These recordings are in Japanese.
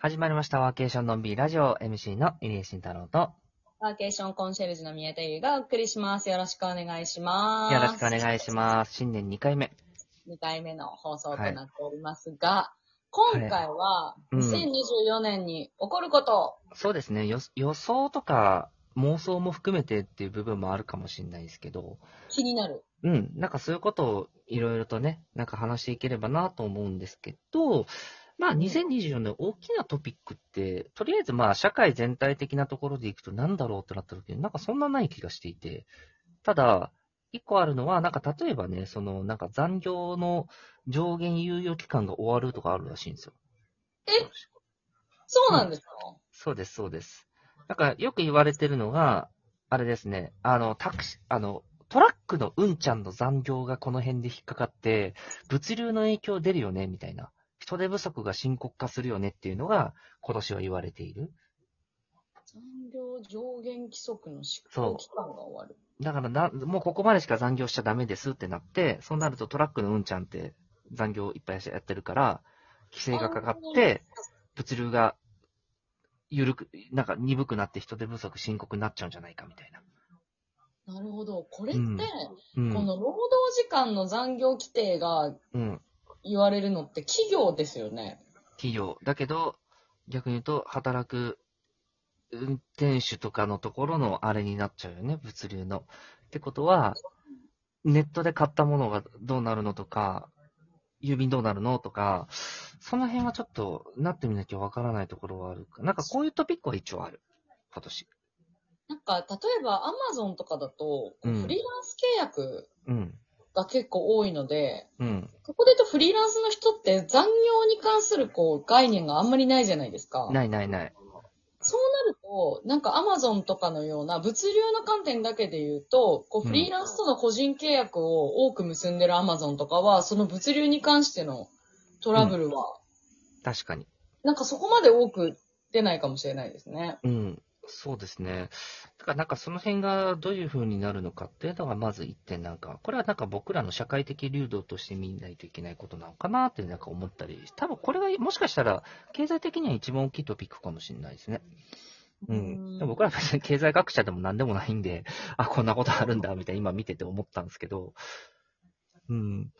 始まりましたワーケーションのんびりラジオ MC の入江慎太郎と、ワーケーションコンシェルジュの宮田優がお送りします。よろしくお願いします。よろしくお願いします。新年2回目。す。2回目の放送となっておりますが、今回はうん2024年に起こること、そうですね、よ予想とか妄想も含めてっていう部分もあるかもしれないですけど、気になる。うん、なんかそういうことをいろいろとね、なんか話していければなと思うんですけど、まあ2024年大きなトピックって、とりあえずまあ社会全体的なところでいくと何だろうってなった時になんかそんなない気がしていて、ただ、一個あるのは、なんか例えばね、そのなんか残業の上限猶予期間が終わるとかあるらしいんですよ。え？そうなんですか、そうです、そうです。なんかよく言われてるのが、あれですね、あの、タクシー、あの、トラックのうんちゃんの残業がこの辺で引っかかって、物流の影響出るよね、みたいな。人手不足が深刻化するよねっていうのが、今年は言われている。残業上限規則の執行期間が終わる。だからな、もうここまでしか残業しちゃダメですってなって、そうなるとトラックのうんちゃんって残業いっぱいやってるから、規制がかかって、物流が緩く、なんか鈍くなって人手不足深刻になっちゃうんじゃないかみたいな。なるほど。これって、うんうん。この労働時間の残業規定がうん。言われるのって企業ですよね。企業。だけど、逆に言うと、働く運転手とかのところのあれになっちゃうよね、物流の。ってことは、ネットで買ったものがどうなるのとか、郵便どうなるのとか、その辺はちょっとなってみなきゃわからないところはあるか。なんかこういうトピックは一応ある。今年。なんか、例えばアマゾンとかだと、うんフリーランス契約うん。が結構多いので、うん。ここで言うとフリーランスの人って残業に関するこう概念があんまりないじゃないですか。ないないない。そうなると、なんかアマゾンとかのような物流の観点だけで言うと、こううんフリーランスとの個人契約を多く結んでるアマゾンとかは、その物流に関してのトラブルは、確かに。なんかそこまで多く出ないかもしれないですね。うん。そうですね。だからなんかその辺がどういう風になるのかっていうのがまず一点なんか、これはなんか僕らの社会的流動として見ないといけないことなのかなってなんか思ったり、多分これがもしかしたら経済的には一番大きいトピックかもしれないですね。うん。でも僕らは別に経済学者でも何でもないんで、あ、こんなことあるんだ、みたいな今見てて思ったんですけど、うん。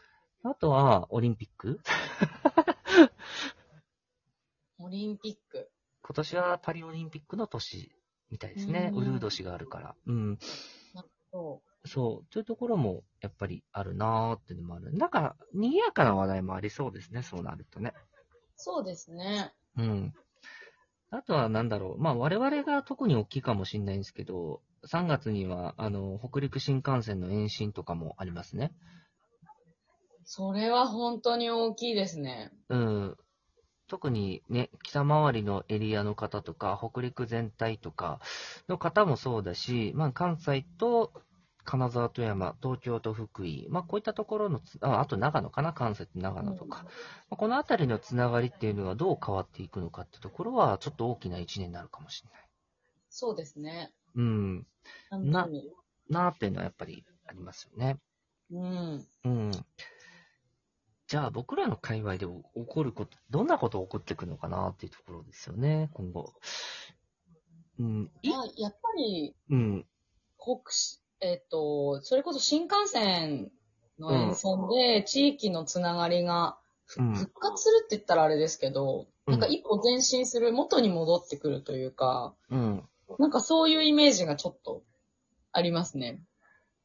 あとは、オリンピック オリンピック。今年はパリオリンピックの年みたいですね。うんウルー年があるから。うん。そそう。というところも、やっぱりあるなーっていうのもある。なんか、賑やかな話題もありそうですね、そうなるとね。そうですね。うん。あとは、なんだろう。まあ、我々が特に大きいかもしれないんですけど、3月には、あの、北陸新幹線の延伸とかもありますね。それは本当に大きいですね。うん。特にね、北回りのエリアの方とか、北陸全体とかの方もそうだし、まあ、関西と金沢、富山、東京と福井、まあ、こういったところのつ、ああと長野かな、関西と長野とか、まあこのあたりのつながりっていうのがどう変わっていくのかってところは、ちょっと大きな一年になるかもしれない。そうですね。うん。本当に。なーっていうのはやっぱりありますよね。うん。うん。じゃあ僕らの界隈で起こること、どんなこと起こってくるのかなっていうところですよね、今後。うん。いまあ、やっぱり、うん。北し、えっ、と、それこそ新幹線の沿線で地域のつながりがふうん復活するって言ったらあれですけど、うんなんか一歩前進する、元に戻ってくるというか、うん。なんかそういうイメージがちょっとありますね。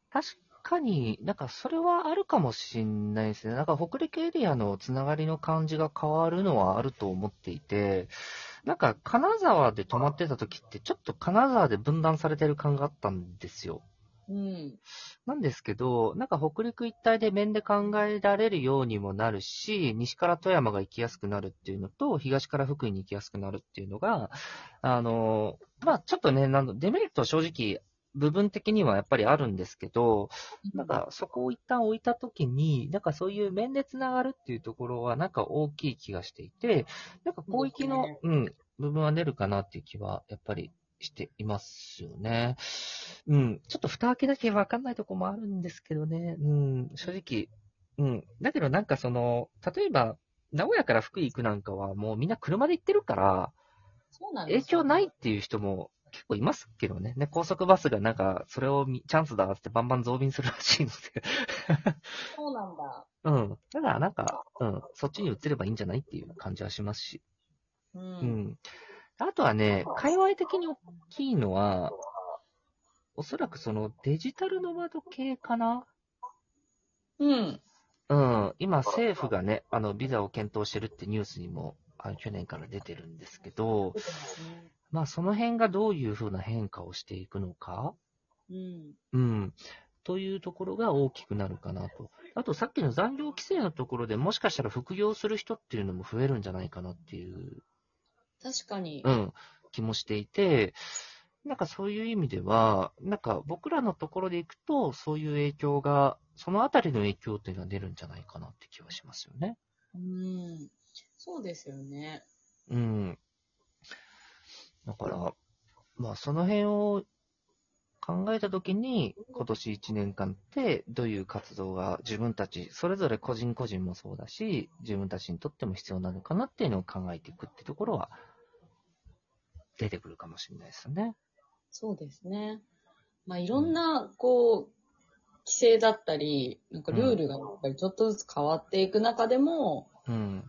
確かに、なんかそれはあるかもしれないですね。なんか北陸エリアのつながりの感じが変わるのはあると思っていて、なんか金沢で泊まってた時ってちょっと金沢で分断されてる感があったんですよ。うん。なんですけど、なんか北陸一帯で面で考えられるようにもなるし、西から富山が行きやすくなるっていうのと、東から福井に行きやすくなるっていうのが、あの、まあちょっとね、なんだデメリットは正直、部分的にはやっぱりあるんですけど、なんかそこを一旦置いたときに、なんかそういう面でつながるっていうところはなんか大きい気がしていて、なんか広域の、うん、部分は出るかなっていう気はやっぱりしていますよね。うん。ちょっと蓋開けなきゃわかんないとこもあるんですけどね。うん。正直。うん。だけどなんかその、例えば、名古屋から福井行くなんかはもうみんな車で行ってるから、影響ないっていう人も結構いますけどね。ね、高速バスがなんか、それをみチャンスだってバンバン増便するらしいので。そうなんだ。うん。だからなんか、うん、そっちに移ればいいんじゃないっていう感じはしますし。う。うんん。あとはね、界隈的に大きいのは、おそらくそのデジタルノマド系かな？うん。うん。今政府がね、あの、ビザを検討してるってニュースにも、あの去年から出てるんですけど、まあその辺がどういうふうな変化をしていくのか、うん。うん。というところが大きくなるかなと。あとさっきの残業規制のところでもしかしたら副業する人っていうのも増えるんじゃないかなっていう確かに。うん、気もしていて、なんかそういう意味では、なんか僕らのところでいくと、そういう影響が、そのあたりの影響っていうのは出るんじゃないかなって気はしますよね。うん。そうですよね。うん。だから、まあその辺を考えたときに、今年1年間ってどういう活動が自分たち、それぞれ個人個人もそうだし、自分たちにとっても必要なのかなっていうのを考えていくってところは、出てくるかもしれないですよね。そうですね。まあ、いろんな、こう、規制だったり、なんかルールがやっぱりちょっとずつ変わっていく中でも、うん。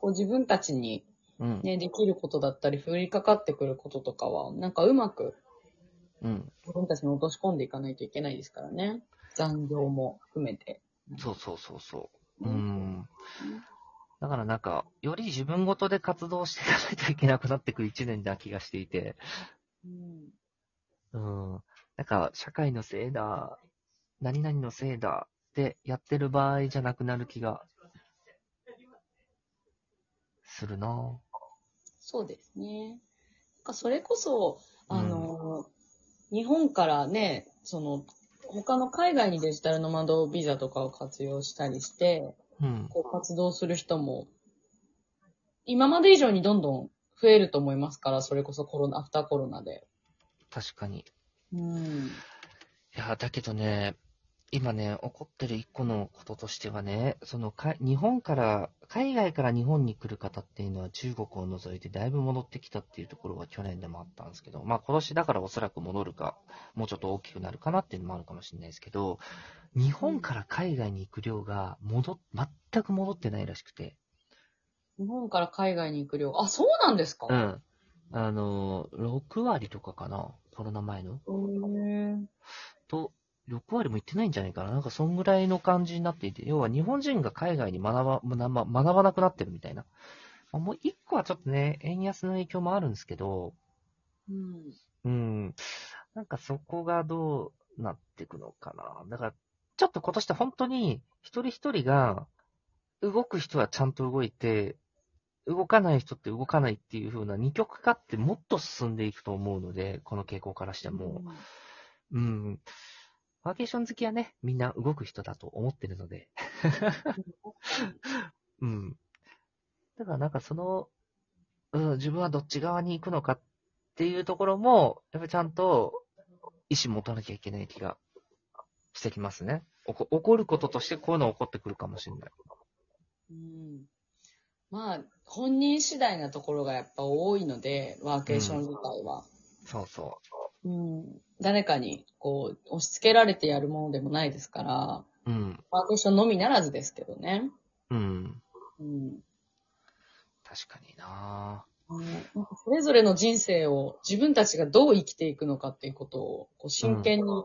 こう自分たちにうん。ね、できることだったり、降りかかってくることとかは、なんかうまくうん。自分たちに落とし込んでいかないといけないですからね。残業も含めて。そうそうそうそう。うん。だからなんか、より自分ごとで活動していかないといけなくなってくる一年な気がしていて、うん。うん。なんか、社会のせいだ、何々のせいだってやってる場合じゃなくなる気がするなそうですね。なんかそれこそ、あの、日本からね、その、他の海外にデジタルノマドビザとかを活用したりして、うん。こう活動する人も、今まで以上にどんどん増えると思いますから、それこそコロナ、アフターコロナで。確かに。うん。いや、だけどね、今ね、起こってる一個のこととしてはね、そのか、日本から、海外から日本に来る方っていうのは中国を除いてだいぶ戻ってきたっていうところが去年でもあったんですけど、まあ今年だからおそらく戻るか、もうちょっと大きくなるかなっていうのもあるかもしれないですけど、日本から海外に行く量が戻っ、全く戻ってないらしくて、日本から海外に行く量？あ、そうなんですか？うん。あの、6割とかかな、コロナ前の。へーと、6割もいってないんじゃないかな。なんかそんぐらいの感じになっていて、要は日本人が海外に学ば、学ば学ばなくなってるみたいな。まあもう一個はちょっとね、円安の影響もあるんですけど、うん。うん。なんかそこがどうなっていくのかな。だから、ちょっと今年って本当に一人一人が動く人はちゃんと動いて、動かない人って動かないっていう風な二極化ってもっと進んでいくと思うので、この傾向からしても。うん。ワーケーション好きはね、みんな動く人だと思ってるので。うん。だからなんかその、うん、自分はどっち側に行くのかっていうところも、やっぱりちゃんと意思持たなきゃいけない気がしてきますね。起こ起こることとしてこういうの起こってくるかもしれない。うんまあ、本人次第なところがやっぱ多いので、ワーケーション自体は。そうそうん。誰かに、こう、押し付けられてやるものでもないですから、う。うん。ワーケーションのみならずですけどね。うん。うん。確かになうんなんかそれぞれの人生を自分たちがどう生きていくのかっていうことをこう真剣に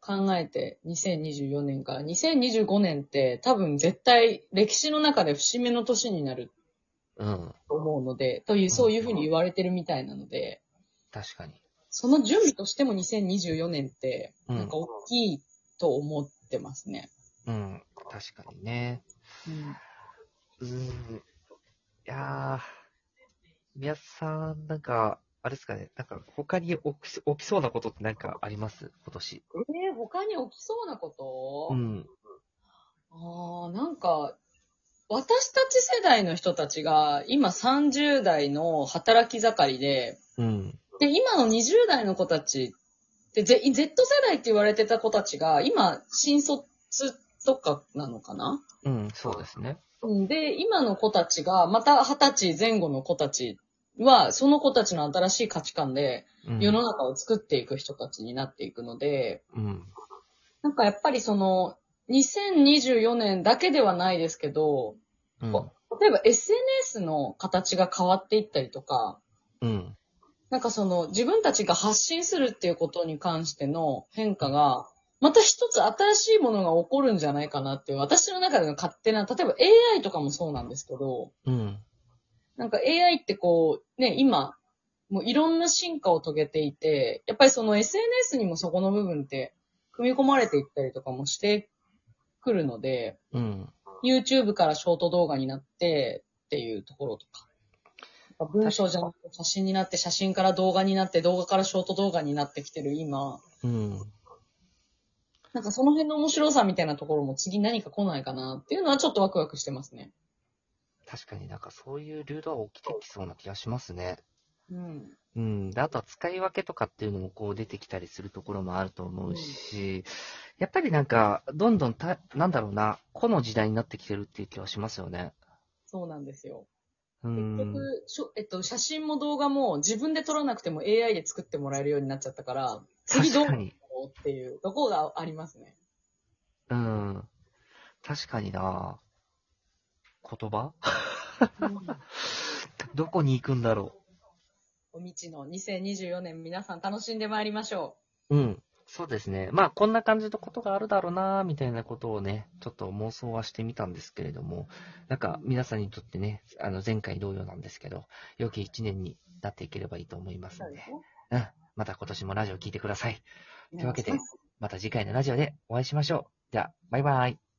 考えて、2024年から2025年って多分絶対歴史の中で節目の年になるうん。と思うので、という、そういうふうに言われてるみたいなので、確かに。その準備としても2024年って、うんなんか大きいと思ってますね。うん。確かにね。うんうーん。いやー、宮津さん、なんか、あれですかね、なんか他に起き起きそうなことってなんかあります？今年。えー、他に起きそうなこと、うん。ああ、なんか、私たち世代の人たちが、今30代の働き盛りで、うん。で、今の20代の子たちで、Z Z 世代って言われてた子たちが、今、新卒とかなのかな？うん、そうですね。うんで、今の子たちが、また二十歳前後の子たちは、その子たちの新しい価値観でうん世の中を作っていく人たちになっていくので、うん。なんかやっぱりその、2024年だけではないですけど、うん。例えば SNS の形が変わっていったりとか、うん。なんかその自分たちが発信するっていうことに関しての変化が、また一つ新しいものが起こるんじゃないかなっていう、私の中での勝手な、例えば AI とかもそうなんですけど、うん。なんか AI ってこう、ね、今、もういろんな進化を遂げていて、やっぱりその SNS にもそこの部分って組み込まれていったりとかもしてくるので、うん。YouTube からショート動画になってっていうところとか。文章じゃなくて写真になって、写真から動画になって、動画からショート動画になってきてる今、うん。なんかその辺の面白さみたいなところも次何か来ないかなっていうのはちょっとワクワクしてますね。確かになんかそういうルールは起きてきそうな気がしますね。うん。うん。で、あとは使い分けとかっていうのもこう出てきたりするところもあると思うし、やっぱりなんか、どんどんた、なんだろうな、個の時代になってきてるっていう気はしますよね。そうなんですよ。うん。結局、しょえっと、写真も動画も自分で撮らなくても AI で作ってもらえるようになっちゃったから、次どうな。のっていうところがありますね。うん。確かにな言葉？どこに行くんだろお道の2024年皆さん楽しんでまいりましょう。うん。そうですね。まあ、こんな感じのことがあるだろうなみたいなことをね、ちょっと妄想はしてみたんですけれども、なんか皆さんにとってね、あの、前回同様なんですけど、良き一年になっていければいいと思いまう。すので、うん。また今年もラジオ聞いてください。というわけでねまた次回のラジオでお会いしましょう。では、バイバイ。